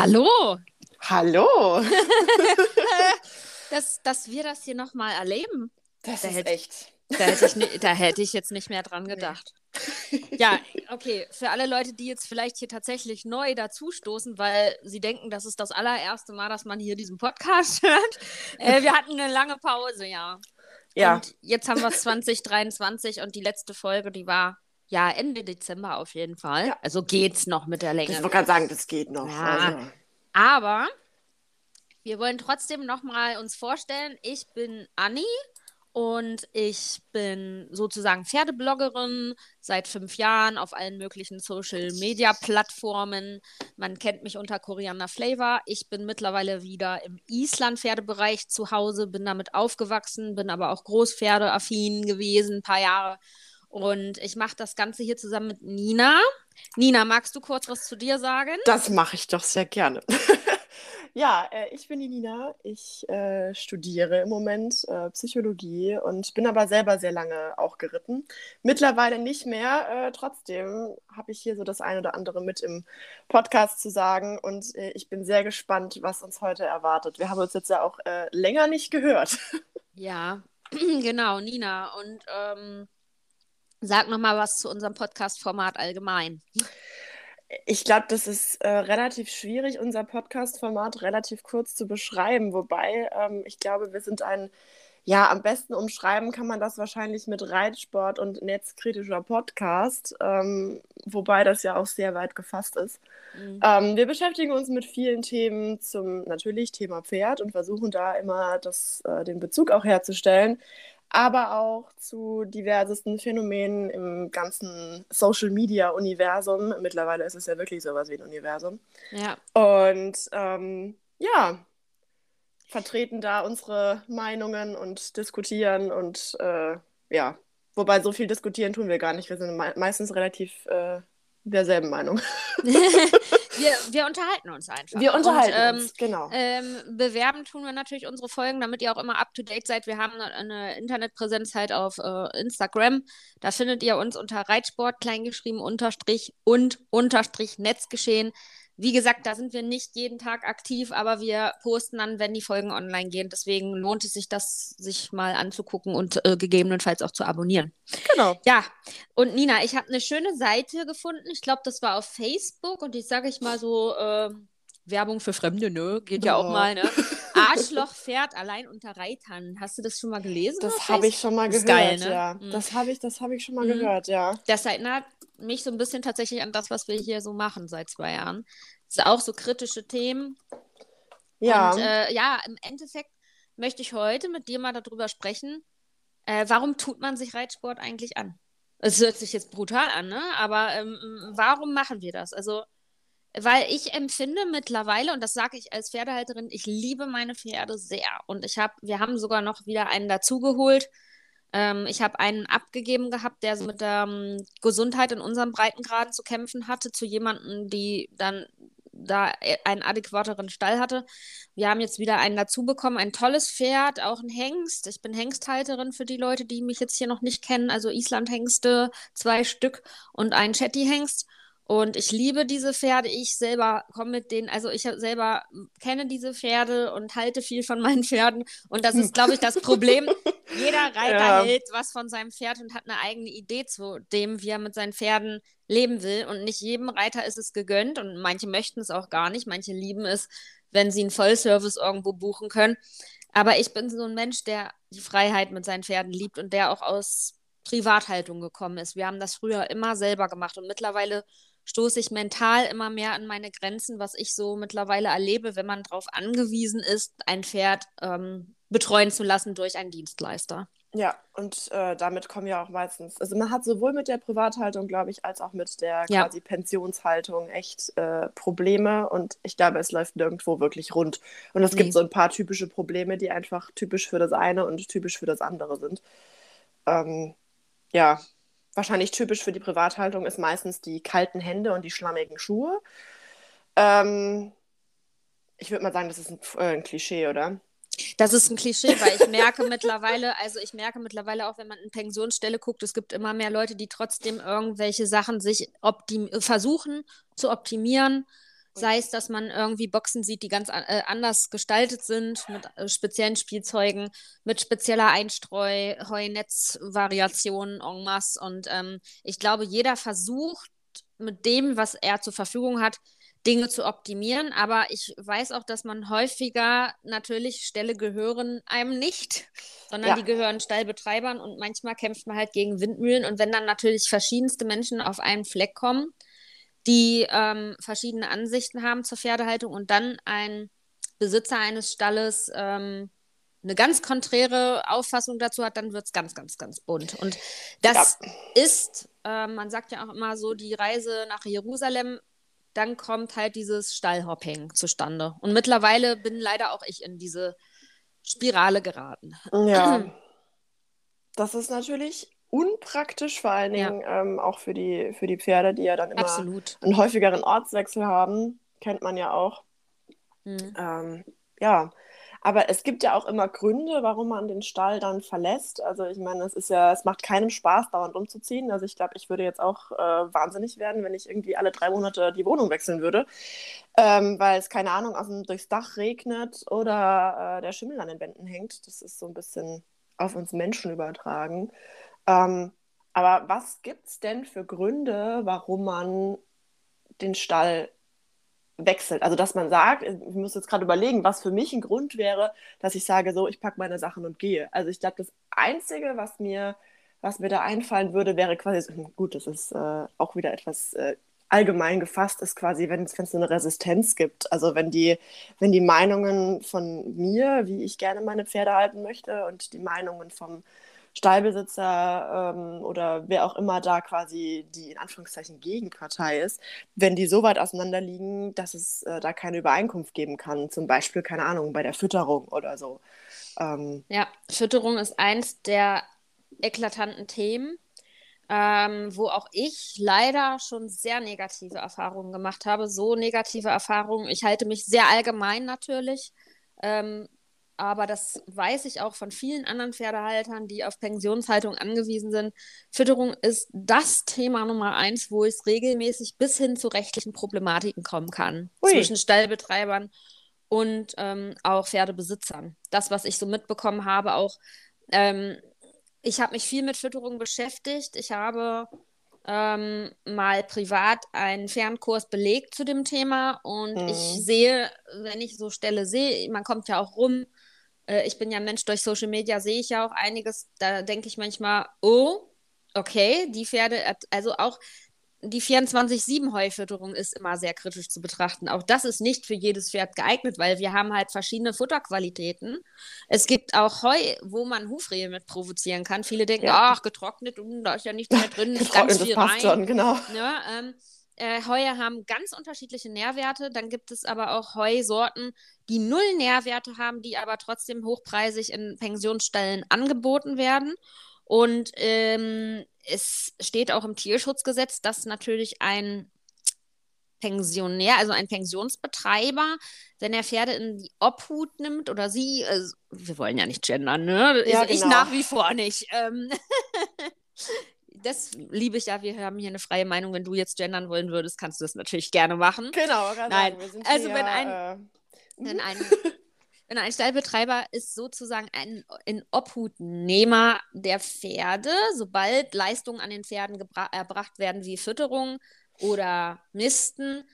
Hallo! Hallo! dass, dass wir das hier nochmal erleben. Das Da ist hätte- echt. Da hätte, ich, da hätte ich jetzt nicht mehr dran gedacht. Ja, okay. Für alle Leute, die jetzt vielleicht hier tatsächlich neu dazustoßen, weil sie denken, das ist das allererste Mal, dass man hier diesen Podcast hört. Äh, wir hatten eine lange Pause, ja. Ja, Und jetzt haben wir es 2023 und die letzte Folge, die war ja Ende Dezember auf jeden Fall. Ja. Also geht's noch mit der ich Länge. wollte gerade sagen, das geht noch. Ja. Also, Aber wir wollen trotzdem nochmal uns vorstellen, ich bin Anni und ich bin sozusagen Pferdebloggerin seit fünf Jahren auf allen möglichen Social-Media-Plattformen. Man kennt mich unter Koriander Flavor. Ich bin mittlerweile wieder im Island-Pferdebereich zu Hause, bin damit aufgewachsen, bin aber auch Großpferdeaffin gewesen, ein paar Jahre. Und ich mache das Ganze hier zusammen mit Nina. Nina, magst du kurz was zu dir sagen? das mache ich doch sehr gerne. ja, äh, ich bin die Nina. Ich äh, studiere im Moment äh, Psychologie und bin aber selber sehr lange auch geritten. Mittlerweile nicht mehr. Äh, trotzdem habe ich hier so das ein oder andere mit im Podcast zu sagen und äh, ich bin sehr gespannt, was uns heute erwartet. Wir haben uns jetzt ja auch äh, länger nicht gehört. Ja, genau, Nina. Und ähm, sag noch mal was zu unserem Podcast-Format allgemein. Ich glaube, das ist äh, relativ schwierig, unser Podcast-Format relativ kurz zu beschreiben. Wobei, ähm, ich glaube, wir sind ein, ja, am besten umschreiben kann man das wahrscheinlich mit Reitsport und netzkritischer Podcast, ähm, wobei das ja auch sehr weit gefasst ist. Mhm. Ähm, wir beschäftigen uns mit vielen Themen zum natürlich Thema Pferd und versuchen da immer das, äh, den Bezug auch herzustellen, aber auch zu diversesten Phänomenen im ganzen Social-Media-Universum. Mittlerweile ist es ja wirklich sowas wie ein Universum. Ja, Und ähm, ja, vertreten da unsere Meinungen und diskutieren und äh, ja, wobei so viel diskutieren tun wir gar nicht. Wir sind me meistens relativ äh, derselben Meinung. wir, wir unterhalten uns einfach. Wir unterhalten Und, ähm, uns, genau. Ähm, bewerben tun wir natürlich unsere Folgen, damit ihr auch immer up to date seid. Wir haben eine, eine Internetpräsenz halt auf äh, Instagram. Da findet ihr uns unter Reitsport kleingeschrieben unterstrich und unterstrich Netzgeschehen. Wie gesagt, da sind wir nicht jeden Tag aktiv, aber wir posten dann, wenn die Folgen online gehen. Deswegen lohnt es sich, das sich mal anzugucken und äh, gegebenenfalls auch zu abonnieren. Genau. Ja, und Nina, ich habe eine schöne Seite gefunden. Ich glaube, das war auf Facebook und ich sage ich mal so, ähm, Werbung für Fremde, ne? Geht ja auch Ja. mal, ne? Arschloch fährt allein unter Reitern. Hast du das schon mal gelesen? Das habe ich schon mal Ist gehört, geil, ne? ja. Mhm. Das habe ich, das habe ich schon mal Mhm. gehört, ja. Das erinnert mich so ein bisschen tatsächlich an das, was wir hier so machen seit zwei Jahren. Das sind auch so kritische Themen. Ja, Und äh, ja, im Endeffekt möchte ich heute mit dir mal darüber sprechen, äh, warum tut man sich Reitsport eigentlich an? Es hört sich jetzt brutal an, ne? Aber ähm, warum machen wir das? Also, weil ich empfinde mittlerweile, und das sage ich als Pferdehalterin, ich liebe meine Pferde sehr. Und ich habe, wir haben sogar noch wieder einen dazugeholt. Ähm, ich habe einen abgegeben gehabt, der mit der ähm, Gesundheit in unseren Breitengraden zu kämpfen hatte, zu jemandem, die dann da äh, einen adäquateren Stall hatte. Wir haben jetzt wieder einen dazu bekommen, ein tolles Pferd, auch ein Hengst. Ich bin Hengsthalterin für die Leute, die mich jetzt hier noch nicht kennen. Also Islandhengste, zwei Stück und ein Shetty-Hengst. Und ich liebe diese Pferde. Ich selber komme mit denen, also ich selber kenne diese Pferde und halte viel von meinen Pferden. Und das ist, glaube ich, das Problem. Jeder Reiter Ja. hält was von seinem Pferd und hat eine eigene Idee zu dem, wie er mit seinen Pferden leben will. Und nicht jedem Reiter ist es gegönnt und manche möchten es auch gar nicht. Manche lieben es, wenn sie einen Vollservice irgendwo buchen können. Aber ich bin so ein Mensch, der die Freiheit mit seinen Pferden liebt und der auch aus Privathaltung gekommen ist. Wir haben das früher immer selber gemacht und mittlerweile stoße ich mental immer mehr an meine Grenzen, was ich so mittlerweile erlebe, wenn man darauf angewiesen ist, ein Pferd ähm, betreuen zu lassen durch einen Dienstleister. ja, und äh, damit kommen ja auch meistens, also man hat sowohl mit der Privathaltung, glaube ich, als auch mit der Ja. quasi Pensionshaltung echt äh, Probleme und ich glaube, es läuft nirgendwo wirklich rund. Und es Nee. gibt so ein paar typische Probleme, die einfach typisch für das eine und typisch für das andere sind. Ähm, ja, wahrscheinlich typisch für die Privathaltung ist meistens die kalten Hände und die schlammigen Schuhe. Ähm, ich würde mal sagen, das ist ein, äh, ein Klischee, oder? Das ist ein Klischee, weil ich merke mittlerweile, also ich merke mittlerweile auch, wenn man in Pensionsstelle guckt, es gibt immer mehr Leute, die trotzdem irgendwelche Sachen sich versuchen zu optimieren. Sei es, dass man irgendwie Boxen sieht, die ganz äh, anders gestaltet sind, mit äh, speziellen Spielzeugen, mit spezieller Einstreu, Heunetzvariationen en masse. Und ähm, ich glaube, jeder versucht mit dem, was er zur Verfügung hat, Dinge zu optimieren. Aber ich weiß auch, dass man häufiger natürlich Ställe gehören einem nicht, sondern ja. die gehören Stallbetreibern und manchmal kämpft man halt gegen Windmühlen. Und wenn dann natürlich verschiedenste Menschen auf einen Fleck kommen, die ähm, verschiedene Ansichten haben zur Pferdehaltung und dann ein Besitzer eines Stalles ähm, eine ganz konträre Auffassung dazu hat, dann wird es ganz, ganz, ganz bunt. Und das ja. ist, äh, man sagt ja auch immer so, die Reise nach Jerusalem dann kommt halt dieses Stallhopping zustande. Und mittlerweile bin leider auch ich in diese Spirale geraten. Ja. Das ist natürlich unpraktisch, vor allen Dingen ja. ähm, auch für die, für die Pferde, die ja dann immer Absolut. einen häufigeren Ortswechsel haben. Kennt man ja auch. Mhm. Ähm, ja, aber es gibt ja auch immer Gründe, warum man den Stall dann verlässt. Also ich meine, es ist ja, es macht keinen Spaß, dauernd umzuziehen. Also ich glaube, ich würde jetzt auch äh, wahnsinnig werden, wenn ich irgendwie alle drei Monate die Wohnung wechseln würde. Ähm, weil es, keine Ahnung, aus dem, durchs Dach regnet oder äh, der Schimmel an den Wänden hängt. Das ist so ein bisschen auf uns Menschen übertragen. Ähm, aber was gibt es denn für Gründe, warum man den Stall wechselt. Also dass man sagt, ich muss jetzt gerade überlegen, was für mich ein Grund wäre, dass ich sage, so, ich packe meine Sachen und gehe. Also ich glaube, das Einzige, was mir, was mir da einfallen würde, wäre quasi, gut, das ist äh, auch wieder etwas äh, allgemein gefasst, ist quasi, wenn es eine Resistenz gibt. Also wenn die, wenn die Meinungen von mir, wie ich gerne meine Pferde halten möchte, und die Meinungen vom Stallbesitzer ähm, oder wer auch immer da quasi die in Anführungszeichen Gegenpartei ist, wenn die so weit auseinander liegen, dass es äh, da keine Übereinkunft geben kann. Zum Beispiel, keine Ahnung, bei der Fütterung oder so. Ähm, ja, Fütterung ist eins der eklatanten Themen. Ähm, wo auch ich leider schon sehr negative Erfahrungen gemacht habe. So negative Erfahrungen. Ich halte mich sehr allgemein natürlich. Ähm, aber das weiß ich auch von vielen anderen Pferdehaltern, die auf Pensionshaltung angewiesen sind. Fütterung ist das Thema Nummer eins, wo es regelmäßig bis hin zu rechtlichen Problematiken kommen kann Ui. zwischen Stallbetreibern und ähm, auch Pferdebesitzern. Das, was ich so mitbekommen habe, auch ähm, ich habe mich viel mit Fütterung beschäftigt. Ich habe ähm, mal privat einen Fernkurs belegt zu dem Thema und mhm. ich sehe, wenn ich so Stelle sehe, man kommt ja auch rum, äh, ich bin ja Mensch, durch Social Media sehe ich ja auch einiges. Da denke ich manchmal, oh, okay, die Pferde, also auch die 24-7-Heufütterung ist immer sehr kritisch zu betrachten. Auch das ist nicht für jedes Pferd geeignet, weil wir haben halt verschiedene Futterqualitäten. Es gibt auch Heu, wo man Hufrehe mit provozieren kann. Viele denken, ja. ach, getrocknet, da ist ja nichts mehr drin, ist ganz viel das passt rein. Schon, genau. Ja, ähm, äh, Heue haben ganz unterschiedliche Nährwerte. Dann gibt es aber auch Heusorten, die null Nährwerte haben, die aber trotzdem hochpreisig in Pensionsstellen angeboten werden. Und ähm, es steht auch im Tierschutzgesetz, dass natürlich ein Pensionär, also ein Pensionsbetreiber, wenn er Pferde in die Obhut nimmt oder sie, also, wir wollen ja nicht gendern, ne? Ja, ich, genau. ich, nach wie vor nicht. Ähm, das liebe ich ja. Wir haben hier eine freie Meinung. Wenn du jetzt gendern wollen würdest, kannst du das natürlich gerne machen. Genau, Nein. also hier, wenn ein, äh, wenn mhm. ein wenn ein Stallbetreiber ist sozusagen ein Inobhutnehmer der Pferde, sobald Leistungen an den Pferden erbracht werden wie Fütterung oder Misten,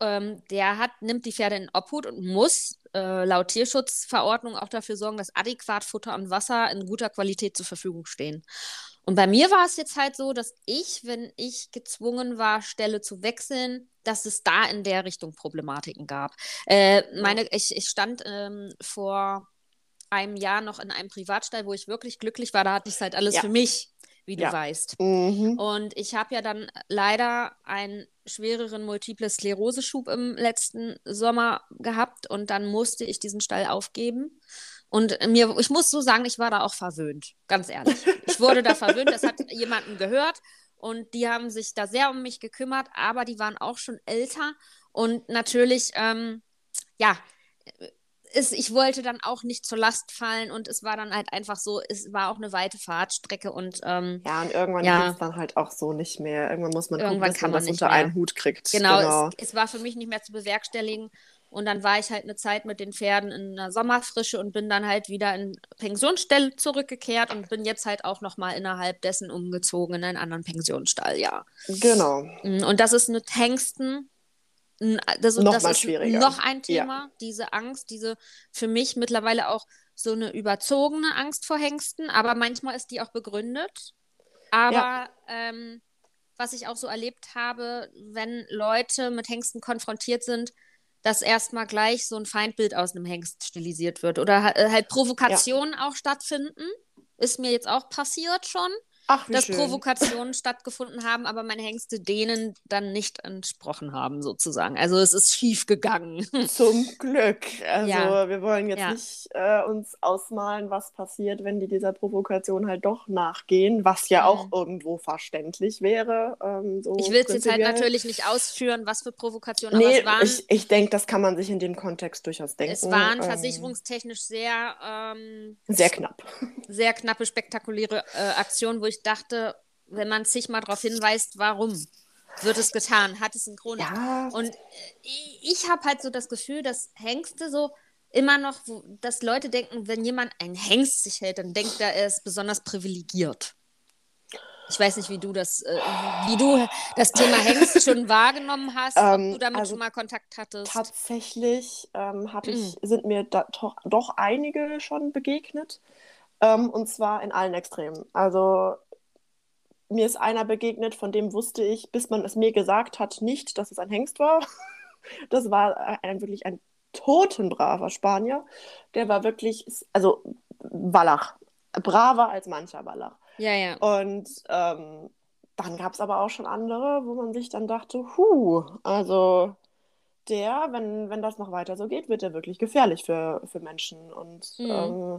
ähm, der hat, nimmt die Pferde in Obhut und muss äh, laut Tierschutzverordnung auch dafür sorgen, dass adäquat Futter und Wasser in guter Qualität zur Verfügung stehen. Und bei mir war es jetzt halt so, dass ich, wenn ich gezwungen war, Stelle zu wechseln, dass es da in der Richtung Problematiken gab. Äh, meine, ich, ich stand ähm, vor einem Jahr noch in einem Privatstall, wo ich wirklich glücklich war. Da hatte ich halt alles ja. für mich, wie du ja. weißt. Mhm. Und ich habe ja dann leider einen schwereren Multiple Sklerose-Schub im letzten Sommer gehabt und dann musste ich diesen Stall aufgeben. Und mir, ich muss so sagen, ich war da auch verwöhnt, ganz ehrlich. Ich wurde da verwöhnt, das hat jemanden gehört und die haben sich da sehr um mich gekümmert, aber die waren auch schon älter und natürlich, ähm, ja, ist, ich wollte dann auch nicht zur Last fallen und es war dann halt einfach so, es war auch eine weite Fahrtstrecke und ähm, ja, und irgendwann ja. geht es dann halt auch so nicht mehr. Irgendwann muss man Irgendwann gucken, dass kann man man das unter mehr. einen Hut kriegt. Genau, Es, es war für mich nicht mehr zu bewerkstelligen. Und dann war ich halt eine Zeit mit den Pferden in der Sommerfrische und bin dann halt wieder in Pensionsstelle zurückgekehrt und bin jetzt halt auch nochmal innerhalb dessen umgezogen in einen anderen Pensionsstall, ja. Genau. Mm, Und das ist mit Hengsten, das, Noch das mal ist schwieriger. noch ein Ja. Thema, diese Angst, diese für mich mittlerweile auch so eine überzogene Angst vor Hengsten, aber manchmal ist die auch begründet. Aber ähm, was ich auch so erlebt habe, wenn Leute mit Hengsten konfrontiert sind, dass erstmal gleich so ein Feindbild aus einem Hengst stilisiert wird. Oder äh, halt Provokationen auch stattfinden. Ist mir jetzt auch passiert schon, Ach, dass schön. Provokationen stattgefunden haben, aber meine Hengste denen dann nicht entsprochen haben, sozusagen. Also es ist schief gegangen. Zum Glück. Also Ja. wir wollen jetzt Ja. nicht äh, uns ausmalen, was passiert, wenn die dieser Provokation halt doch nachgehen, was ja auch Mhm. irgendwo verständlich wäre. Ähm, so Ich will es jetzt halt natürlich nicht ausführen, was für Provokationen, aber Nee, es waren, ich, ich denke, das kann man sich in dem Kontext durchaus denken. es waren Ähm, versicherungstechnisch sehr, ähm, Sehr knapp. sehr knappe, spektakuläre äh, Aktionen, wo ich dachte, wenn man sich mal darauf hinweist, warum wird es getan? Hat es einen Grund? Ja, Und äh, ich, habe halt so das Gefühl, dass Hengste so immer noch, dass Leute denken, wenn jemand ein Hengst sich hält, dann denkt er, er ist besonders privilegiert. Ich weiß nicht, wie du das, äh, wie du das Thema Hengst schon wahrgenommen hast, Ähm, ob du damit also schon mal Kontakt hattest. tatsächlich ähm, hatte ich, Mhm. sind mir da doch, doch einige schon begegnet. Ähm, und zwar in allen Extremen. Also mir ist einer begegnet, von dem wusste ich, bis man es mir gesagt hat, nicht, dass es ein Hengst war. Das war ein, wirklich ein totenbraver Spanier. Der war wirklich, also Wallach. Braver als mancher Wallach. Ja, ja. Und ähm, dann gab es aber auch schon andere, wo man sich dann dachte, huh, also der, wenn, wenn das noch weiter so geht, wird der wirklich gefährlich für, für Menschen. Und Mhm. ähm,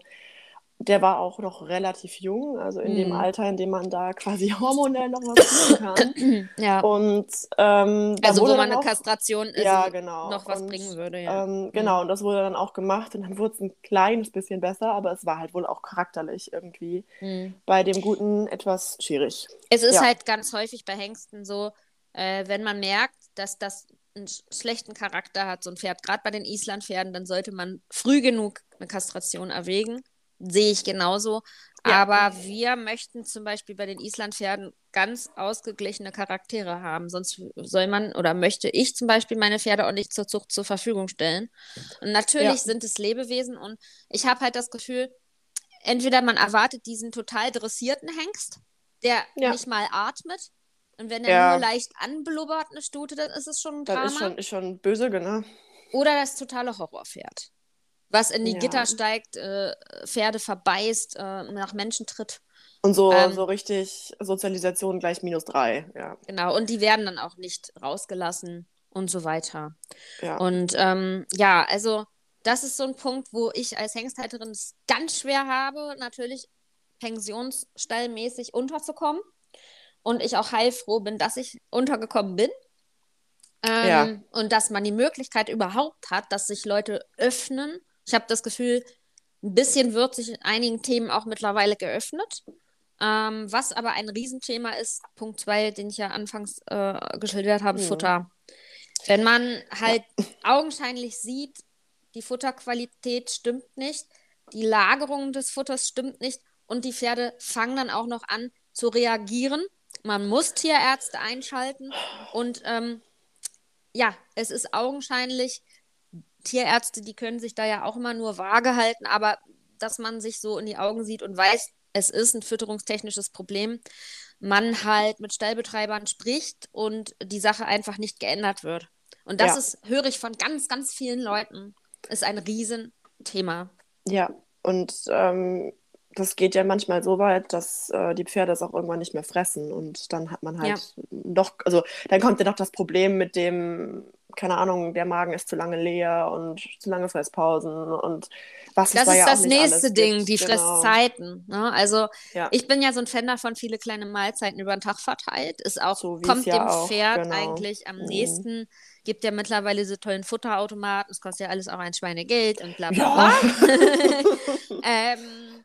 der war auch noch relativ jung, also in dem Mhm. Alter, in dem man da quasi hormonell noch was tun kann. ja. Und ähm, Also, wo man dann eine auch, Kastration also ja, genau. noch was Und, bringen würde, ja. ähm, genau, und das wurde dann auch gemacht und dann wurde es ein kleines bisschen besser, aber es war halt wohl auch charakterlich irgendwie Mhm. bei dem Guten etwas schwierig. Es ist Ja. halt ganz häufig bei Hengsten so, äh, wenn man merkt, dass das einen sch- schlechten Charakter hat, so ein Pferd, gerade bei den Islandpferden, dann sollte man früh genug eine Kastration erwägen. Sehe ich genauso. Ja. Aber wir möchten zum Beispiel bei den Islandpferden ganz ausgeglichene Charaktere haben. Sonst soll man oder möchte ich zum Beispiel meine Pferde auch nicht zur Zucht zur Verfügung stellen. Und natürlich Ja. sind es Lebewesen und ich habe halt das Gefühl, entweder man erwartet diesen total dressierten Hengst, der Ja. nicht mal atmet. Und wenn er nur leicht anblubbert, eine Stute, dann ist es schon ein Das Drama. ist schon, ist schon böse, genau. Oder das totale Horrorpferd. Was in die Ja. Gitter steigt, äh, Pferde verbeißt, äh, nach Menschen tritt. Und so, Ähm. so richtig Sozialisation gleich minus drei, ja. Genau. Und die werden dann auch nicht rausgelassen und so weiter. ja. Und ähm, ja, also das ist so ein Punkt, wo ich als Hengsthalterin es ganz schwer habe, natürlich pensionsstallmäßig unterzukommen. Und ich auch heilfroh bin, dass ich untergekommen bin. Ähm, Ja. Und dass man die Möglichkeit überhaupt hat, dass sich Leute öffnen. Ich habe das Gefühl, ein bisschen wird sich in einigen Themen auch mittlerweile geöffnet. Ähm, was aber ein Riesenthema ist, Punkt 2, den ich ja anfangs äh, geschildert habe, Mhm. Futter. Wenn man halt augenscheinlich sieht, die Futterqualität stimmt nicht, die Lagerung des Futters stimmt nicht und die Pferde fangen dann auch noch an zu reagieren. Man muss Tierärzte einschalten und ähm, ja, es ist augenscheinlich, Tierärzte, die können sich da ja auch immer nur vage halten, aber dass man sich so in die Augen sieht und weiß, es ist ein fütterungstechnisches Problem, man halt mit Stallbetreibern spricht und die Sache einfach nicht geändert wird. Und das Ja. ist, höre ich von ganz, ganz vielen Leuten, ist ein Riesenthema. Ja, und ähm, das geht ja manchmal so weit, dass äh, die Pferde es auch irgendwann nicht mehr fressen und dann hat man halt noch, also dann kommt ja noch das Problem mit dem keine Ahnung, der Magen ist zu lange leer und zu lange Fresspausen und was das ist ja das nächste Ding, gibt. die Genau. Fresszeiten. Ne? Also Ja. ich bin ja so ein Fan davon, viele kleine Mahlzeiten über den Tag verteilt. Ist auch, So kommt ja dem auch, Pferd genau. eigentlich am Mhm. nächsten. Gibt ja mittlerweile diese tollen Futterautomaten, es kostet ja alles auch ein Schweinegeld und bla bla bla. ähm,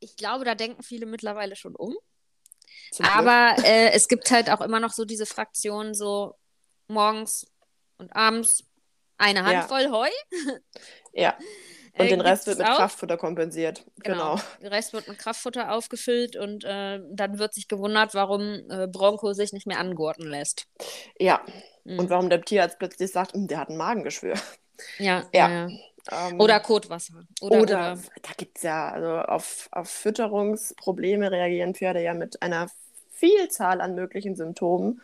ich glaube, da denken viele mittlerweile schon um. Zum. Aber äh, es gibt halt auch immer noch so diese Fraktionen, so morgens und abends eine Ja. Handvoll Heu. Ja. Und Äh, den Rest wird mit auch. Kraftfutter kompensiert. Genau. Der Rest wird mit Kraftfutter aufgefüllt und äh, dann wird sich gewundert, warum äh, Bronco sich nicht mehr angurten lässt. Ja. Mhm. Und warum der Tierarzt plötzlich sagt, "Hm, der hat ein Magengeschwür. ja, Ja. ja. ja. Ähm, Oder Kotwasser. Oder, Oder, oder, da gibt es ja, also auf, auf Fütterungsprobleme reagieren Pferde ja mit einer Vielzahl an möglichen Symptomen.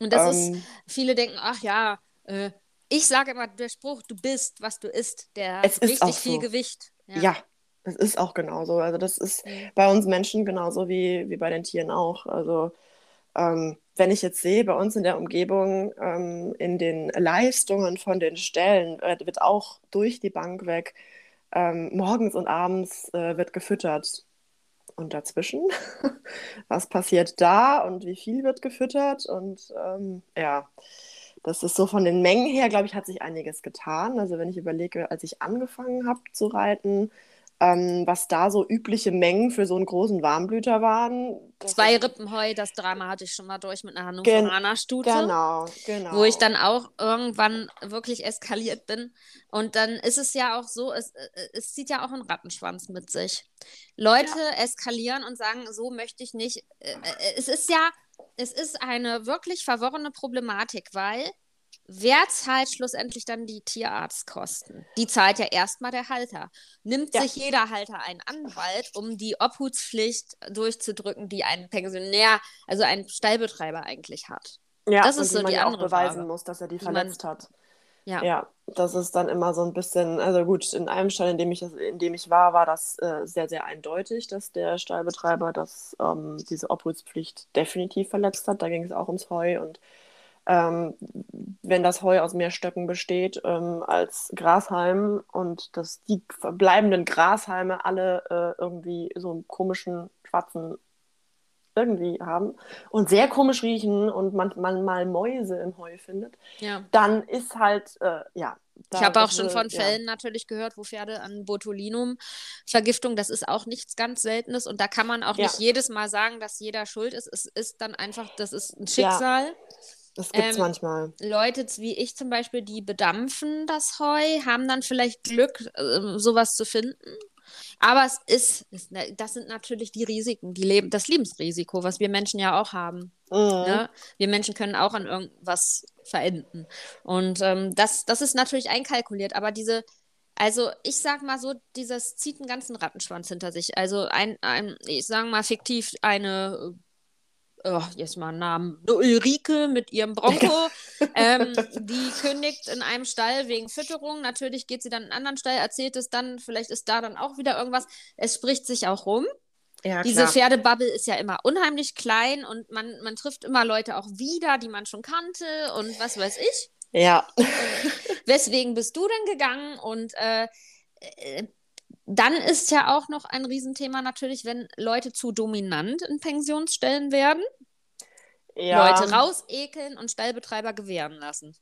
Und das ist, Ähm, viele denken, ach ja, äh, ich sage immer, der Spruch, du bist, was du isst, der Es hat ist richtig viel so. Gewicht. ja. das ist auch genauso. Also das ist bei uns Menschen genauso wie, wie bei den Tieren auch. Also ähm, wenn ich jetzt sehe, bei uns in der Umgebung, ähm, in den Leistungen von den Ställen äh, wird auch durch die Bank weg, ähm, morgens und abends äh, wird gefüttert. Und dazwischen, was passiert da und wie viel wird gefüttert? Und ähm, ja, das ist so von den Mengen her, glaube ich, hat sich einiges getan. Also wenn ich überlege, als ich angefangen habe zu reiten, ähm, was da so übliche Mengen für so einen großen Warmblüter waren. Zwei ist- Rippen Heu, das Drama hatte ich schon mal durch mit einer Hannoveraner Stute. Genau, genau. wo ich dann auch irgendwann wirklich eskaliert bin. Und dann ist es ja auch so, es, äh, es zieht ja auch einen Rattenschwanz mit sich. Leute eskalieren und sagen, so möchte ich nicht. Äh, äh, Es ist ja, es ist eine wirklich verworrene Problematik, weil wer zahlt schlussendlich dann die Tierarztkosten? Die zahlt ja erstmal der Halter. Nimmt Ja. sich jeder Halter einen Anwalt, um die Obhutspflicht durchzudrücken, die ein Pensionär, also ein Stallbetreiber eigentlich hat? ja, das ist so man die ja auch andere beweisen Frage. muss, dass er die man- verletzt hat. Ja. Ja, das ist dann immer so ein bisschen, also gut, in einem Stall, in dem ich, in dem ich war, war das äh, sehr, sehr eindeutig, dass der Stallbetreiber das, ähm, diese Obhutspflicht definitiv verletzt hat. Da ging es auch ums Heu und ähm, wenn das Heu aus mehr Stöcken besteht ähm, als Grashalm und dass die verbleibenden Grashalme alle äh, irgendwie so einen komischen schwarzen irgendwie haben und sehr komisch riechen und man, man mal Mäuse im Heu findet, Ja. dann ist halt, äh, ja. Ich habe auch schon wird- von ja. Fällen natürlich gehört, wo Pferde an Botulinum-Vergiftung, das ist auch nichts ganz Seltenes und da kann man auch Ja. nicht jedes Mal sagen, dass jeder schuld ist. Es ist dann einfach, das ist ein Schicksal. Das gibt es ähm, manchmal. Leute wie ich zum Beispiel, die bedampfen das Heu, haben dann vielleicht Glück, äh, sowas zu finden. Aber es ist, ist, ne- das sind natürlich die Risiken, die Leben, das Lebensrisiko, was wir Menschen ja auch haben. Mhm. Ne? Wir Menschen können auch an irgendwas verenden. Und ähm, das, das ist natürlich einkalkuliert, aber diese, also ich sag mal so, dieses zieht einen ganzen Rattenschwanz hinter sich. Also ein, ein ich sag mal fiktiv, eine, oh, jetzt mal einen Namen, eine Ulrike mit ihrem Bronco, ähm, die kündigt in einem Stall wegen Fütterung. Natürlich geht sie dann in einen anderen Stall, erzählt es dann, vielleicht ist da dann auch wieder irgendwas. Es spricht sich auch rum. Ja, Diese. Pferdebubble ist ja immer unheimlich klein und man, man trifft immer Leute auch wieder, die man schon kannte und was weiß ich. Ja. Weswegen bist du denn gegangen? Und äh, äh, dann ist ja auch noch ein Riesenthema natürlich, wenn Leute zu dominant in Pensionsstellen werden, ja. Leute rausekeln und Stallbetreiber gewähren lassen.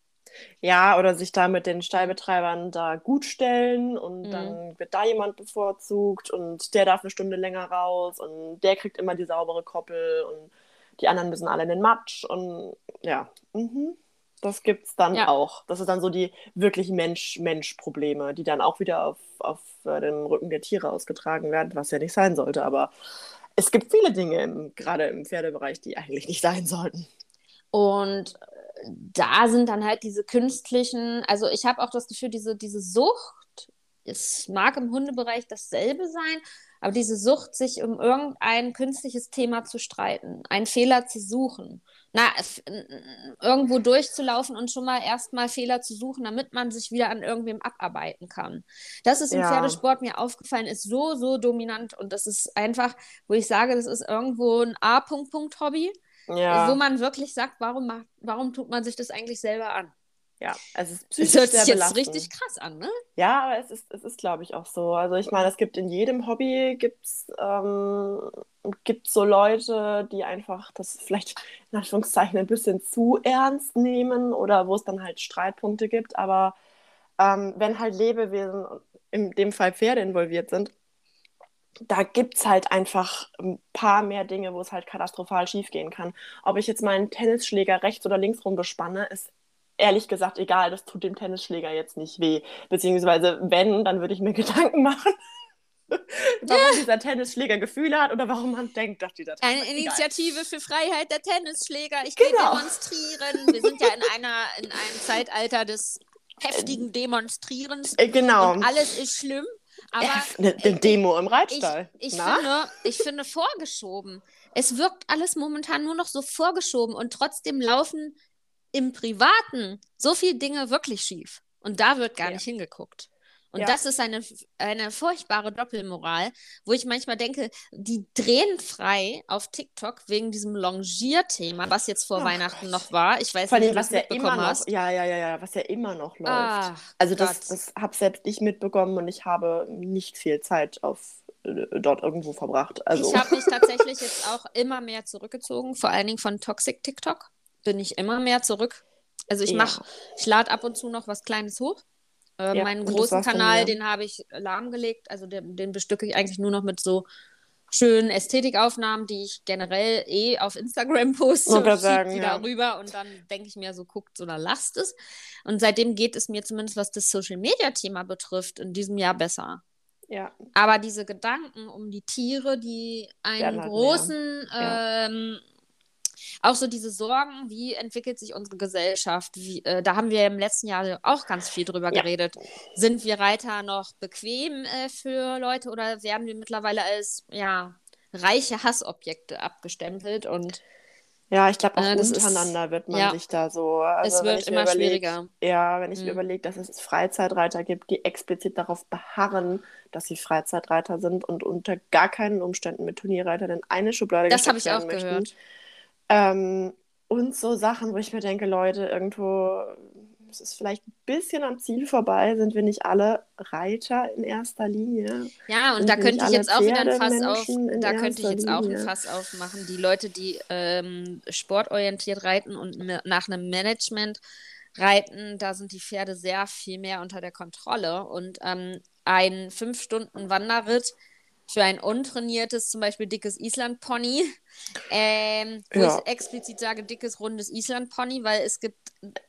Ja, oder sich da mit den Stallbetreibern da gut stellen und Mhm. dann wird da jemand bevorzugt und der darf eine Stunde länger raus und der kriegt immer die saubere Koppel und die anderen müssen alle in den Matsch und ja, mhm. Das gibt's dann Ja. auch. Das ist dann so die wirklich Mensch-Mensch-Probleme, die dann auch wieder auf, auf äh, dem Rücken der Tiere ausgetragen werden, was ja nicht sein sollte, aber es gibt viele Dinge, im, gerade im Pferdebereich, die eigentlich nicht sein sollten. Und äh, da sind dann halt diese künstlichen, also ich habe auch das Gefühl, diese, diese Sucht, es mag im Hundebereich dasselbe sein, aber diese Sucht, sich um irgendein künstliches Thema zu streiten, einen Fehler zu suchen, na, irgendwo durchzulaufen und schon mal erstmal Fehler zu suchen, damit man sich wieder an irgendwem abarbeiten kann. Das ist im Ja. Pferdesport mir aufgefallen, ist so, so dominant und das ist einfach, wo ich sage, das ist irgendwo ein A-Punkt-Punkt-Hobby Ja. wo man wirklich sagt, warum, macht, warum tut man sich das eigentlich selber an? Ja, es ist Das psychisch hört sehr sich jetzt richtig krass an, ne? Ja, aber es ist, es ist, glaube ich, auch so. Also ich meine, es gibt in jedem Hobby gibt's, ähm, gibt's so Leute, die einfach das vielleicht in Anführungszeichen ein bisschen zu ernst nehmen oder wo es dann halt Streitpunkte gibt. Aber ähm, wenn halt Lebewesen, in dem Fall Pferde involviert sind, da gibt es halt einfach ein paar mehr Dinge, wo es halt katastrophal schiefgehen kann. Ob ich jetzt meinen Tennisschläger rechts oder links rum bespanne, ist ehrlich gesagt egal. Das tut dem Tennisschläger jetzt nicht weh. Beziehungsweise, wenn, dann würde ich mir Gedanken machen, warum dieser Tennisschläger Gefühle hat oder warum man denkt, dass dieser Eine Egal. Initiative für Freiheit der Tennisschläger. Ich Genau. will demonstrieren. Wir sind ja in, einer, in einem Zeitalter des heftigen Demonstrierens. Äh, genau. Und alles ist schlimm. Aber eine, eine Demo im ich, Reitstall. ich, Na? finde, ich finde vorgeschoben. Es wirkt alles momentan nur noch so vorgeschoben und trotzdem laufen im Privaten so viele Dinge wirklich schief. Und da wird gar Ja. nicht hingeguckt. Und Ja. das ist eine, eine furchtbare Doppelmoral, wo ich manchmal denke, die drehen frei auf TikTok wegen diesem Longierthema, was jetzt vor Ach Weihnachten Gott. noch war. Ich weiß Vor nicht, allem, was das ja mitbekommen immer noch, hast. ja, ja, ja, ja, was ja immer noch läuft. Ach, Also das, Gott. das habe selbst ich mitbekommen und ich habe nicht viel Zeit auf äh, dort irgendwo verbracht. Also Ich habe mich tatsächlich jetzt auch immer mehr zurückgezogen, vor allen Dingen von Toxic TikTok bin ich immer mehr zurück. Also ich Ja. mache, ich lade ab und zu noch was Kleines hoch. Äh, Ja, meinen großen Kanal, den habe ich lahmgelegt. Also den, den bestücke ich eigentlich nur noch mit so schönen Ästhetikaufnahmen, die ich generell eh auf Instagram poste Wollte und sagen, die ja. darüber und dann denke ich mir so, guckt oder lasst es. Und seitdem geht es mir zumindest, was das Social Media Thema betrifft, in diesem Jahr besser. ja, Aber diese Gedanken um die Tiere, die einen halt großen, Ja. ähm, auch so diese Sorgen, wie entwickelt sich unsere Gesellschaft? Wie, äh, da haben wir im letzten Jahr auch ganz viel drüber Ja. geredet. Sind wir Reiter noch bequem äh, für Leute oder werden wir mittlerweile als ja, reiche Hassobjekte abgestempelt? Und ja, ich glaube auch Äh, das ist- untereinander wird man ja. sich da so. Also es wird ich mir immer überleg- schwieriger. Ja, wenn ich mir Mhm. überlege, dass es Freizeitreiter gibt, die explizit darauf beharren, dass sie Freizeitreiter sind und unter gar keinen Umständen mit Turnierreitern in eine Schublade Das habe gesteckt ich auch werden möchten. gehört. Ähm, und so Sachen, wo ich mir denke, Leute, irgendwo, es ist vielleicht ein bisschen am Ziel vorbei, sind wir nicht alle Reiter in erster Linie? Ja, und Sind da könnte ich jetzt auch wieder ein Fass auf, da könnte ich jetzt auch ein Linie? Fass aufmachen. Die Leute, die ähm, sportorientiert reiten und nach einem Management reiten, da sind die Pferde sehr viel mehr unter der Kontrolle. Und ähm, ein fünf Stunden Wanderritt für ein untrainiertes, zum Beispiel dickes Island-Pony, ähm, wo Ja. ich explizit sage, dickes, rundes Island-Pony, weil es gibt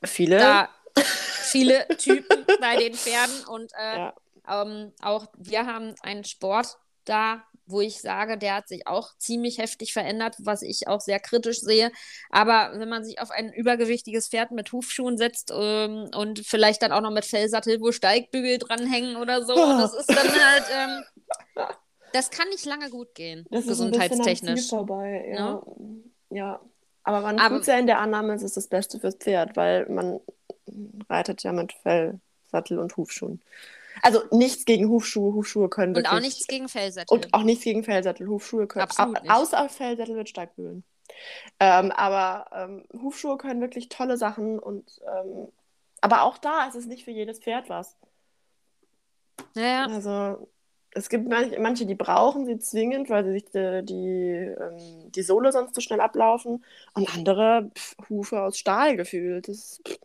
Viele? da viele Typen bei den Pferden und äh, Ja. ähm, auch wir haben einen Sport da, wo ich sage, der hat sich auch ziemlich heftig verändert, was ich auch sehr kritisch sehe. Aber wenn man sich auf ein übergewichtiges Pferd mit Hufschuhen setzt ähm, und vielleicht dann auch noch mit Fellsattel, wo Steigbügel dranhängen oder so, Oh. das ist dann halt, ähm, das kann nicht lange gut gehen, Das ist ein bisschen gesundheitstechnisch. vorbei, ja. Ja. Ja. Aber man Aber- tut ja in der Annahme, es ist das Beste fürs Pferd, weil man reitet ja mit Fell, Sattel und Hufschuhen. Also nichts gegen Hufschuhe. Hufschuhe können Und wirklich. auch nichts gegen Fellsättel. Und auch nichts gegen Fellsattel. Hufschuhe können. Absolut au- nicht. Außer Fellsattel mit Steigbügeln. Ähm, aber ähm, Hufschuhe können wirklich tolle Sachen und ähm, aber auch da ist es nicht für jedes Pferd was. ja, ja. Also es gibt manche, die brauchen sie zwingend, weil sie sich die, die, ähm, die Sohle sonst zu schnell ablaufen. Und andere pf, Hufe aus Stahl gefühlt. Das pf,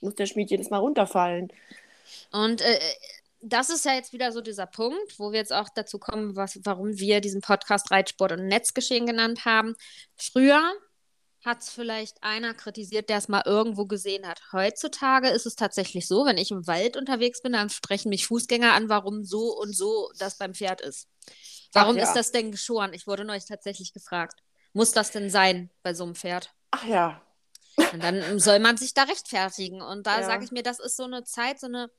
muss der Schmied jedes Mal runterfallen. Und äh, das ist ja jetzt wieder so dieser Punkt, wo wir jetzt auch dazu kommen, was, warum wir diesen Podcast Reitsport und Netzgeschehen genannt haben. Früher hat es vielleicht einer kritisiert, der es mal irgendwo gesehen hat. Heutzutage ist es tatsächlich so, wenn ich im Wald unterwegs bin, dann sprechen mich Fußgänger an, warum so und so das beim Pferd ist. Warum ja. ist das denn geschoren? Ich wurde neulich tatsächlich gefragt. Muss das denn sein bei so einem Pferd? Ach ja. Und dann soll man sich da rechtfertigen. Und da Ja. sage ich mir, das ist so eine Zeit, so eine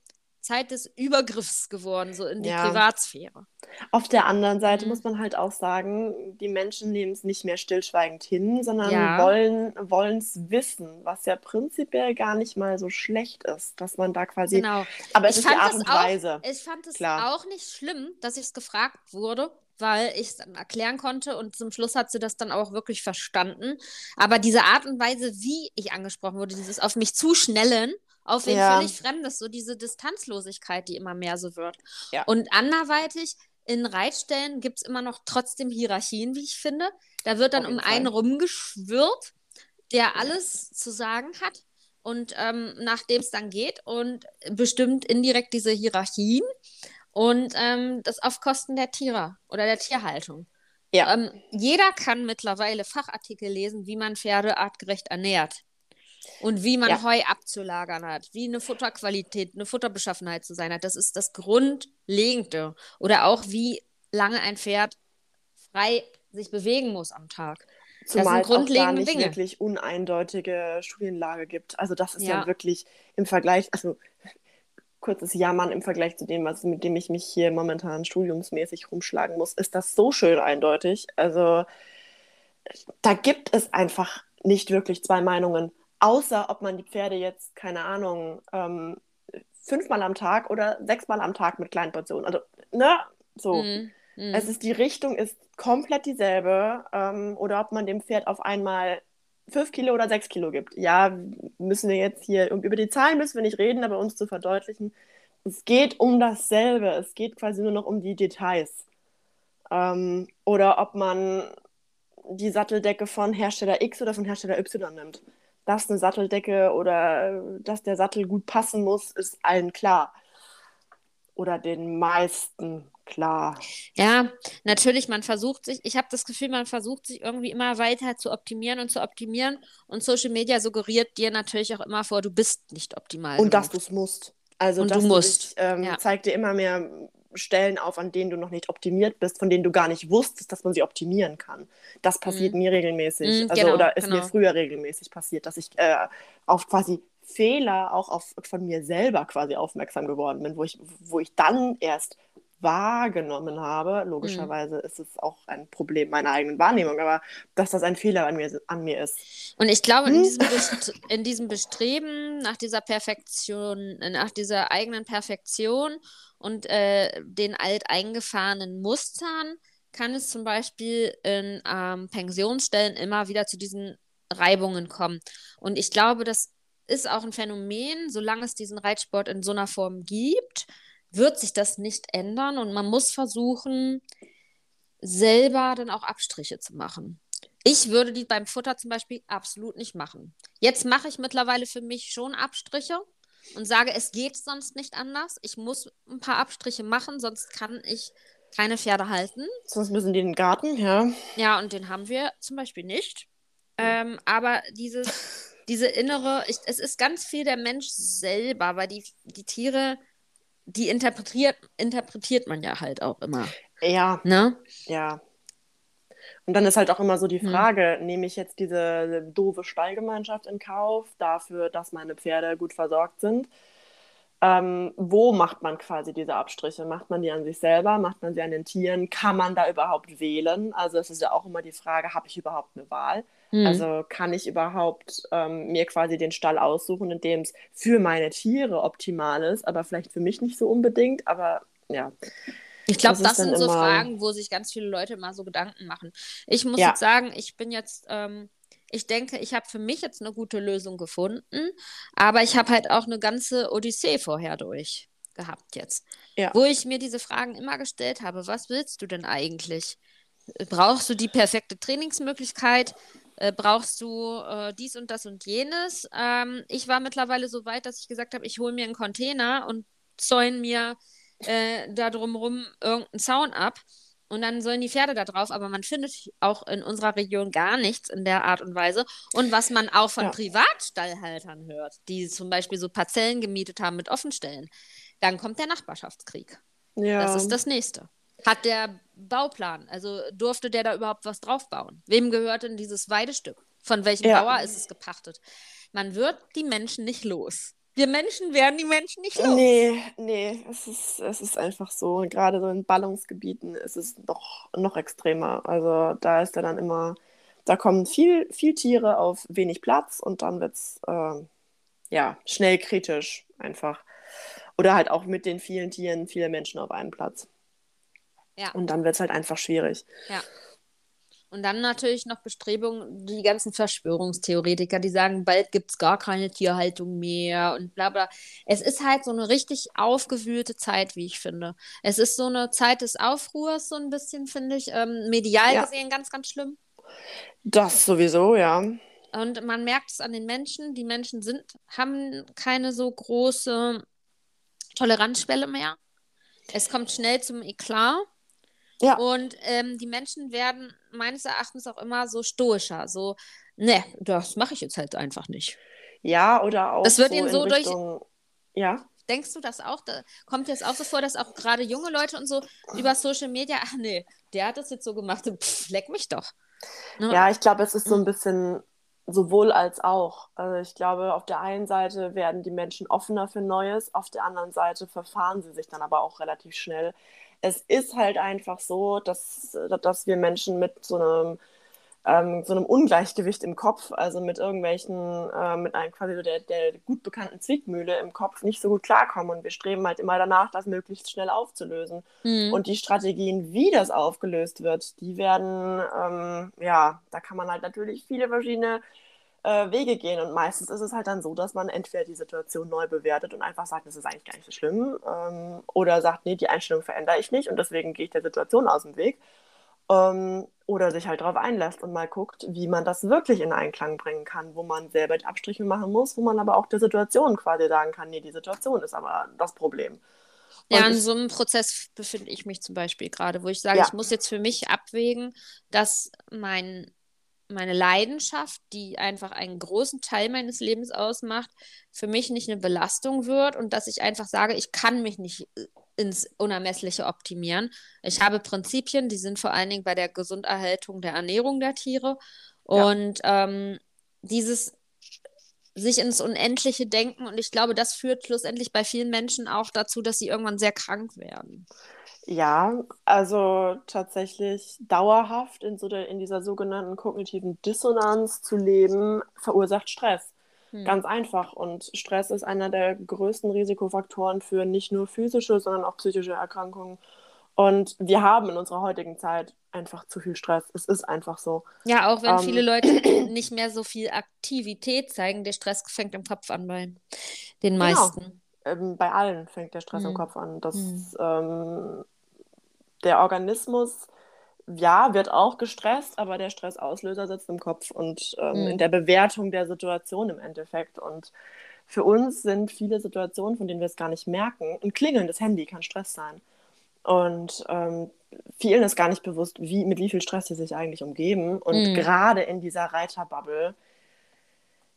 Zeit des Übergriffs geworden, so in die Ja. Privatsphäre. Auf der anderen Seite Mhm. muss man halt auch sagen, die Menschen nehmen es nicht mehr stillschweigend hin, sondern Ja. wollen es wissen, was ja prinzipiell gar nicht mal so schlecht ist, dass man da quasi. Genau. Aber es Ich ist die Art und auch- Weise. Ich fand es Klar. auch nicht schlimm, dass ich es gefragt wurde, weil ich es dann erklären konnte und zum Schluss hat sie das dann auch wirklich verstanden. Aber diese Art und Weise, wie ich angesprochen wurde, dieses auf mich zuschnellen, auf wen Ja. völlig Fremdes, so diese Distanzlosigkeit, die immer mehr so wird. Ja. Und anderweitig, in Reitstellen gibt es immer noch trotzdem Hierarchien, wie ich finde. Da wird dann Auf um Fall. einen rumgeschwirrt, der alles zu sagen hat und ähm, nachdem es dann geht und bestimmt indirekt diese Hierarchien und ähm, das auf Kosten der Tiere oder der Tierhaltung. Ja. Ähm, jeder kann mittlerweile Fachartikel lesen, wie man Pferde artgerecht ernährt. Und wie man Ja. Heu abzulagern hat, wie eine Futterqualität, eine Futterbeschaffenheit zu sein hat. Das ist das Grundlegende. Oder auch, wie lange ein Pferd frei sich bewegen muss am Tag. Zumal es auch grundlegende nicht Dinge. wirklich uneindeutige Studienlage gibt. Also das ist ja, Ja. wirklich im Vergleich, also kurzes Jammern im Vergleich zu dem, was mit dem ich mich hier momentan studiumsmäßig rumschlagen muss, ist das so schön eindeutig. Also da gibt es einfach nicht wirklich zwei Meinungen, außer ob man die Pferde jetzt, keine Ahnung, ähm, fünfmal am Tag oder sechsmal am Tag mit kleinen Portionen. Also, ne? So. Mhm. Mhm. Es ist, die Richtung ist komplett dieselbe. Ähm, oder ob man dem Pferd auf einmal fünf Kilo oder sechs Kilo gibt. Ja, müssen wir jetzt hier, über die Zahlen müssen wir nicht reden, aber uns zu verdeutlichen, es geht um dasselbe. Es geht quasi nur noch um die Details. Ähm, oder ob man die Satteldecke von Hersteller X oder von Hersteller Y nimmt. Dass eine Satteldecke oder äh, dass der Sattel gut passen muss, ist allen klar. Oder den meisten klar. Ja, natürlich, man versucht sich, ich habe das Gefühl, man versucht sich irgendwie immer weiter zu optimieren und zu optimieren. Und Social Media suggeriert dir natürlich auch immer vor, du bist nicht optimal. Und dass genug. du es musst. Also Und dass du musst, dich, ähm, ja. zeigt dir immer mehr Stellen auf, an denen du noch nicht optimiert bist, von denen du gar nicht wusstest, dass man sie optimieren kann. Das passiert mir regelmäßig. Mhm, also, genau, oder ist genau. mir früher regelmäßig passiert, dass ich äh, auf quasi Fehler auch auf, von mir selber quasi aufmerksam geworden bin, wo ich, wo ich dann erst wahrgenommen habe. Mhm. Logischerweise ist es auch ein Problem meiner eigenen Wahrnehmung, aber dass das ein Fehler an mir, an mir ist. Und ich glaube, in Hm? diesem, in diesem Bestreben nach dieser Perfektion, nach dieser eigenen Perfektion und äh, den alteingefahrenen Mustern kann es zum Beispiel in ähm, Pensionsstellen immer wieder zu diesen Reibungen kommen. Und ich glaube, das ist auch ein Phänomen, solange es diesen Reitsport in so einer Form gibt, wird sich das nicht ändern und man muss versuchen, selber dann auch Abstriche zu machen. Ich würde die beim Futter zum Beispiel absolut nicht machen. Jetzt mache ich mittlerweile für mich schon Abstriche und sage, es geht sonst nicht anders. Ich muss ein paar Abstriche machen, sonst kann ich keine Pferde halten. Sonst müssen die in den Garten, ja. Ja, und den haben wir zum Beispiel nicht. Ähm, aber dieses, diese innere, ich, es ist ganz viel der Mensch selber, weil die, die Tiere, die interpretiert, interpretiert man ja halt auch immer. Ja, Ne? Ja. Und dann ist halt auch immer so die Hm. Frage, nehme ich jetzt diese doofe Stallgemeinschaft in Kauf dafür, dass meine Pferde gut versorgt sind? Ähm, wo macht man quasi diese Abstriche? Macht man die an sich selber? Macht man sie an den Tieren? Kann man da überhaupt wählen? Also es ist ja auch immer die Frage, habe ich überhaupt eine Wahl? Hm. Also kann ich überhaupt ähm, mir quasi den Stall aussuchen, in dem es für meine Tiere optimal ist, aber vielleicht für mich nicht so unbedingt. Aber ja, Ich glaube, Das das, sind so Fragen, wo sich ganz viele Leute immer so Gedanken machen. Ich muss Ja. jetzt sagen, ich bin jetzt, ähm, ich denke, ich habe für mich jetzt eine gute Lösung gefunden, aber ich habe halt auch eine ganze Odyssee vorher durch gehabt jetzt, Ja. wo ich mir diese Fragen immer gestellt habe. Was willst du denn eigentlich? Brauchst du die perfekte Trainingsmöglichkeit? Äh, brauchst du äh, dies und das und jenes? Ähm, ich war mittlerweile so weit, dass ich gesagt habe, ich hole mir einen Container und zäune mir äh, da drumrum irgendeinen Zaun ab. Und dann sollen die Pferde da drauf, aber man findet auch in unserer Region gar nichts in der Art und Weise. Und was man auch von Ja. Privatstallhaltern hört, die zum Beispiel so Parzellen gemietet haben mit Offenstellen, dann kommt der Nachbarschaftskrieg. ja. Das ist das nächste. Hat der Bauplan, also durfte der da überhaupt was draufbauen? Wem gehört denn dieses Weidestück? Von welchem Ja. Bauer ist es gepachtet? Man wird die Menschen nicht los. Wir Menschen werden die Menschen nicht los. Nee, nee, es ist, es ist einfach so. Und gerade so in Ballungsgebieten ist es noch, noch extremer. Also da ist ja dann immer, da kommen viel, viel Tiere auf wenig Platz und dann wird es ja schnell kritisch einfach. Oder halt auch mit den vielen Tieren viele Menschen auf einen Platz. Ja. Und dann wird es halt einfach schwierig. Ja. Und dann natürlich noch Bestrebungen, die ganzen Verschwörungstheoretiker, die sagen, bald gibt es gar keine Tierhaltung mehr und bla bla. Es ist halt so eine richtig aufgewühlte Zeit, wie ich finde. Es ist so eine Zeit des Aufruhrs, so ein bisschen, finde ich. Ähm, medial ja. gesehen ganz, ganz schlimm. Das sowieso, ja. Und man merkt es an den Menschen. Die Menschen sind, haben keine so große Toleranzschwelle mehr. Es kommt schnell zum Eklat. Ja. Und ähm, die Menschen werden meines Erachtens auch immer so stoischer. So, ne, das mache ich jetzt halt einfach nicht. Ja, oder auch. Das wird so ihnen so Richtung, durch. Ja. Denkst du das auch? Da kommt jetzt auch so vor, dass auch gerade junge Leute und so über Social Media, ach nee, der hat das jetzt so gemacht, pff, leck mich doch. Ne? Ja, ich glaube, es ist so ein bisschen sowohl als auch. Also ich glaube, auf der einen Seite werden die Menschen offener für Neues, auf der anderen Seite verfahren sie sich dann aber auch relativ schnell. Es ist halt einfach so, dass, dass wir Menschen mit so einem, ähm, so einem Ungleichgewicht im Kopf, also mit irgendwelchen, äh, mit einem quasi der, der gut bekannten Zwickmühle im Kopf nicht so gut klarkommen. Und wir streben halt immer danach, das möglichst schnell aufzulösen. Mhm. Und die Strategien, wie das aufgelöst wird, die werden, ähm, ja, da kann man halt natürlich viele verschiedene äh, Wege gehen. Und meistens ist es halt dann so, dass man entweder die Situation neu bewertet und einfach sagt, das ist eigentlich gar nicht so schlimm, ähm, oder sagt, nee, die Einstellung verändere ich nicht und deswegen gehe ich der Situation aus dem Weg. Ähm, oder sich halt darauf einlässt und mal guckt, wie man das wirklich in Einklang bringen kann, wo man selber die Abstriche machen muss, wo man aber auch der Situation quasi sagen kann, nee, die Situation ist aber das Problem. Ja, in so einem Prozess befinde ich mich zum Beispiel gerade, wo ich sage, ja. ich muss jetzt für mich abwägen, dass mein meine Leidenschaft, die einfach einen großen Teil meines Lebens ausmacht, für mich nicht eine Belastung wird und dass ich einfach sage, ich kann mich nicht äh, ins Unermessliche optimieren. Ich habe Prinzipien, die sind vor allen Dingen bei der Gesunderhaltung der Ernährung der Tiere. Und ja. ähm, dieses sich ins Unendliche denken und ich glaube, das führt schlussendlich bei vielen Menschen auch dazu, dass sie irgendwann sehr krank werden. Ja, also tatsächlich dauerhaft in, so der, in dieser sogenannten kognitiven Dissonanz zu leben, verursacht Stress. Hm. Ganz einfach. Und Stress ist einer der größten Risikofaktoren für nicht nur physische, sondern auch psychische Erkrankungen. Und wir haben in unserer heutigen Zeit einfach zu viel Stress. Es ist einfach so. Ja, auch wenn ähm, viele Leute nicht mehr so viel Aktivität zeigen, der Stress fängt im Kopf an bei den genau. meisten. Genau. Ähm, bei allen fängt der Stress hm. im Kopf an. Das hm. ähm, der Organismus, ja, wird auch gestresst, aber der Stressauslöser sitzt im Kopf und ähm, mhm. in der Bewertung der Situation im Endeffekt. Und für uns sind viele Situationen, von denen wir es gar nicht merken, ein klingelndes Handy kann Stress sein. Und ähm, vielen ist gar nicht bewusst, wie, mit wie viel Stress sie sich eigentlich umgeben. Und mhm. gerade in dieser Reiterbubble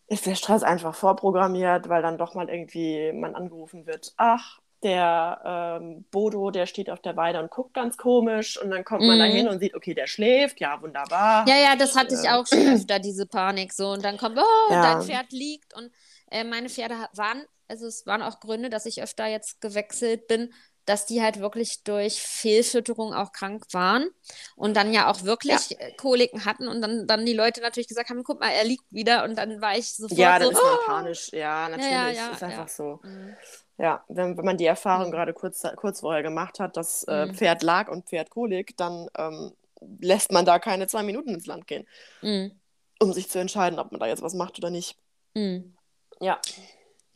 ist der Stress einfach vorprogrammiert, weil dann doch mal irgendwie man angerufen wird. Ach, der ähm, Bodo, der steht auf der Weide und guckt ganz komisch und dann kommt man da hin mhm. und sieht, okay, der schläft, ja, wunderbar. Ja, ja, das hatte ich auch schon öfter, diese Panik so und dann kommt, oh, ja. dein Pferd liegt und äh, meine Pferde waren, also es waren auch Gründe, dass ich öfter jetzt gewechselt bin, dass die halt wirklich durch Fehlfütterung auch krank waren und dann ja auch wirklich ja. Äh, Koliken hatten und dann, dann die Leute natürlich gesagt haben, guck mal, er liegt wieder und dann war ich sofort ja, so. Ja, dann ist man oh! panisch, ja, natürlich, ja, ja, ist einfach so. Mhm. Ja, wenn, wenn man die Erfahrung mhm. gerade kurz, kurz vorher gemacht hat, dass äh, mhm. Pferd lag und Pferd Kolik, dann ähm, lässt man da keine zwei Minuten ins Land gehen, mhm. um sich zu entscheiden, ob man da jetzt was macht oder nicht. Mhm. Ja.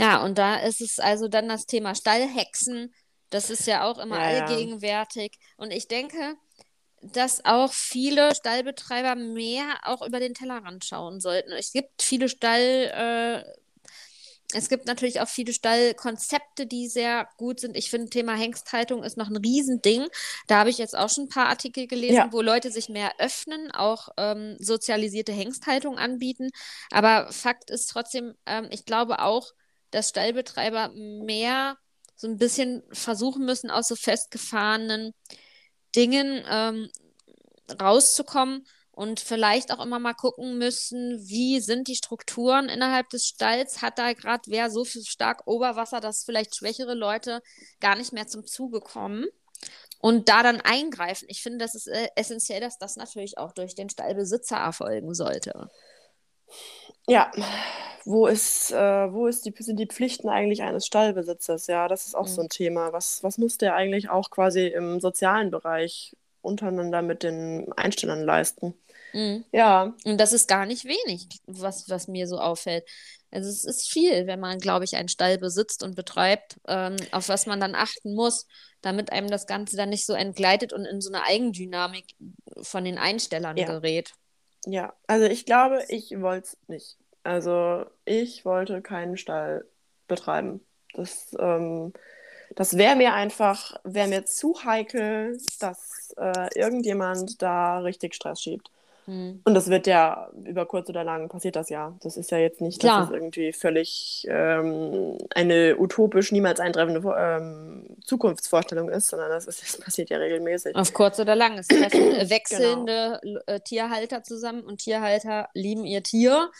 Ja, und da ist es also dann das Thema Stallhexen. Das ist ja auch immer ja, allgegenwärtig. Ja. Und ich denke, dass auch viele Stallbetreiber mehr auch über den Tellerrand schauen sollten. Es gibt viele Stall. Äh, es gibt natürlich auch viele Stallkonzepte, die sehr gut sind. Ich finde, Thema Hengsthaltung ist noch ein Riesending. Da habe ich jetzt auch schon ein paar Artikel gelesen, ja. wo Leute sich mehr öffnen, auch ähm, sozialisierte Hengsthaltung anbieten. Aber Fakt ist trotzdem, ähm, ich glaube auch, dass Stallbetreiber mehr so ein bisschen versuchen müssen, aus so festgefahrenen Dingen ähm, rauszukommen und vielleicht auch immer mal gucken müssen, wie sind die Strukturen innerhalb des Stalls? Hat da gerade wer so viel stark Oberwasser, dass vielleicht schwächere Leute gar nicht mehr zum Zuge kommen? Und da dann eingreifen. Ich finde, das ist äh, essentiell, dass das natürlich auch durch den Stallbesitzer erfolgen sollte. Ja, wo, ist, äh, wo ist die, sind die Pflichten eigentlich eines Stallbesitzers? Ja, das ist auch mhm. so ein Thema. Was, was muss der eigentlich auch quasi im sozialen Bereich untereinander mit den Einstellern leisten. Mhm. Ja, Und das ist gar nicht wenig, was, was mir so auffällt. Also es ist viel, wenn man, glaube ich, einen Stall besitzt und betreibt, ähm, auf was man dann achten muss, damit einem das Ganze dann nicht so entgleitet und in so eine Eigendynamik von den Einstellern Ja. gerät. ja. Also ich glaube, ich wollte es nicht. Also ich wollte keinen Stall betreiben. Das, ähm, das wäre mir einfach, wäre mir zu heikel, dass äh, irgendjemand da richtig Stress schiebt. Mhm. Und das wird ja über kurz oder lang passiert das ja. Das ist ja jetzt nicht, Klar. dass es irgendwie völlig ähm, eine utopisch niemals eintreffende ähm, Zukunftsvorstellung ist, sondern das, ist, das passiert ja regelmäßig. Auf kurz oder lang. Es treffen äh, wechselnde äh, Tierhalter zusammen und Tierhalter lieben ihr Tier.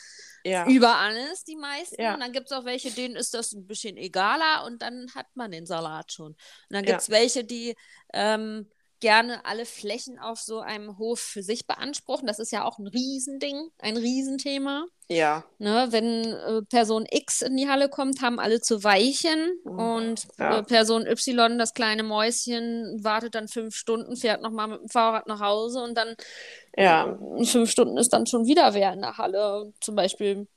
Ja. Über alles, die meisten. Ja. Und dann gibt es auch welche, denen ist das ein bisschen egaler und dann hat man den Salat schon. Und dann Ja. gibt es welche, die ähm, gerne alle Flächen auf so einem Hof für sich beanspruchen. Das ist ja auch ein Riesending, ein Riesenthema. Ja. Ne, wenn äh, Person X in die Halle kommt, haben alle zu weichen Mhm. und Ja. äh, Person Y, das kleine Mäuschen, wartet dann fünf Stunden, fährt nochmal mit dem Fahrrad nach Hause und dann Ja. in fünf Stunden ist dann schon wieder wer in der Halle. Zum Beispiel,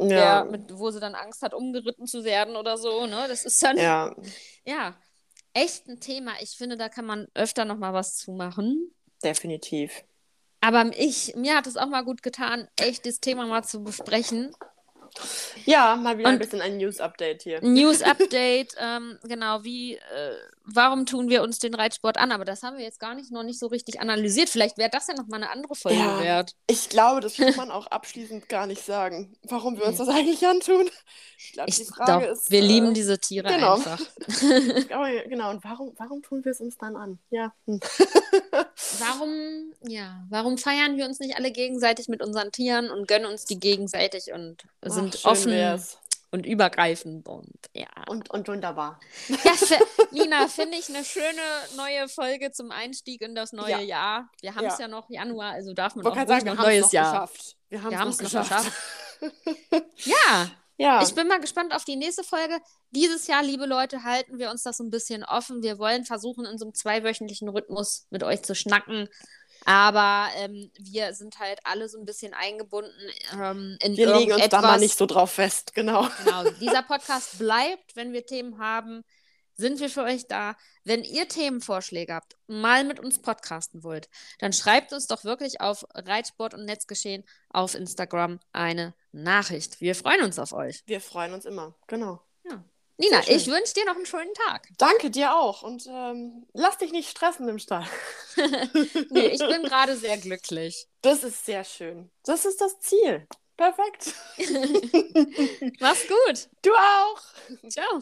Ja. mit, wo sie dann Angst hat, umgeritten zu werden oder so. Ne? Das ist dann ja. ja, echt ein Thema. Ich finde, da kann man öfter nochmal was zu machen. definitiv. Aber ich, mir hat es auch mal gut getan, echt das Thema mal zu besprechen. Ja, mal wieder ein Und- bisschen ein News-Update hier. News Update, ähm, genau, wie, äh, warum tun wir uns den Reitsport an? Aber das haben wir jetzt gar nicht, noch nicht so richtig analysiert. Vielleicht wäre das ja noch mal eine andere Folge Ja. wert. Ich glaube, das kann man auch abschließend gar nicht sagen, warum wir uns das eigentlich antun. Ich glaube, die Frage doch, ist. wir äh, lieben diese Tiere genau. einfach. glaube, genau, und warum, warum tun wir es uns dann an? Ja. Hm. Warum, ja, warum feiern wir uns nicht alle gegenseitig mit unseren Tieren und gönnen uns die gegenseitig und sind Ach, offen wär's. und übergreifend und ja. Und, und wunderbar. Ja, Nina, finde ich eine schöne neue Folge zum Einstieg in das neue Ja. Jahr. Wir haben es Ja. ja. noch Januar, also darf man Ich auch sagen, noch haben es neues noch Jahr. geschafft. Wir haben es noch geschafft. Ja, Ja, ich bin mal gespannt auf die nächste Folge. Dieses Jahr, liebe Leute, halten wir uns das so ein bisschen offen. Wir wollen versuchen, in so einem zweiwöchentlichen Rhythmus mit euch zu schnacken. Aber ähm, wir sind halt alle so ein bisschen eingebunden ähm, in wir legen uns da mal nicht so drauf fest, genau. Genau, dieser Podcast bleibt, wenn wir Themen haben, sind wir für euch da. Wenn ihr Themenvorschläge habt, mal mit uns podcasten wollt, dann schreibt uns doch wirklich auf Reitsport und Netzgeschehen auf Instagram eine Nachricht. Wir freuen uns auf euch. Wir freuen uns immer, genau. Nina, Sehr schön. ich wünsche dir noch einen schönen Tag. Danke dir auch und ähm, lass dich nicht stressen im Stall. Nee, ich bin gerade sehr glücklich. Das ist sehr schön. Das ist das Ziel. Perfekt. Mach's gut. Du auch. Ciao.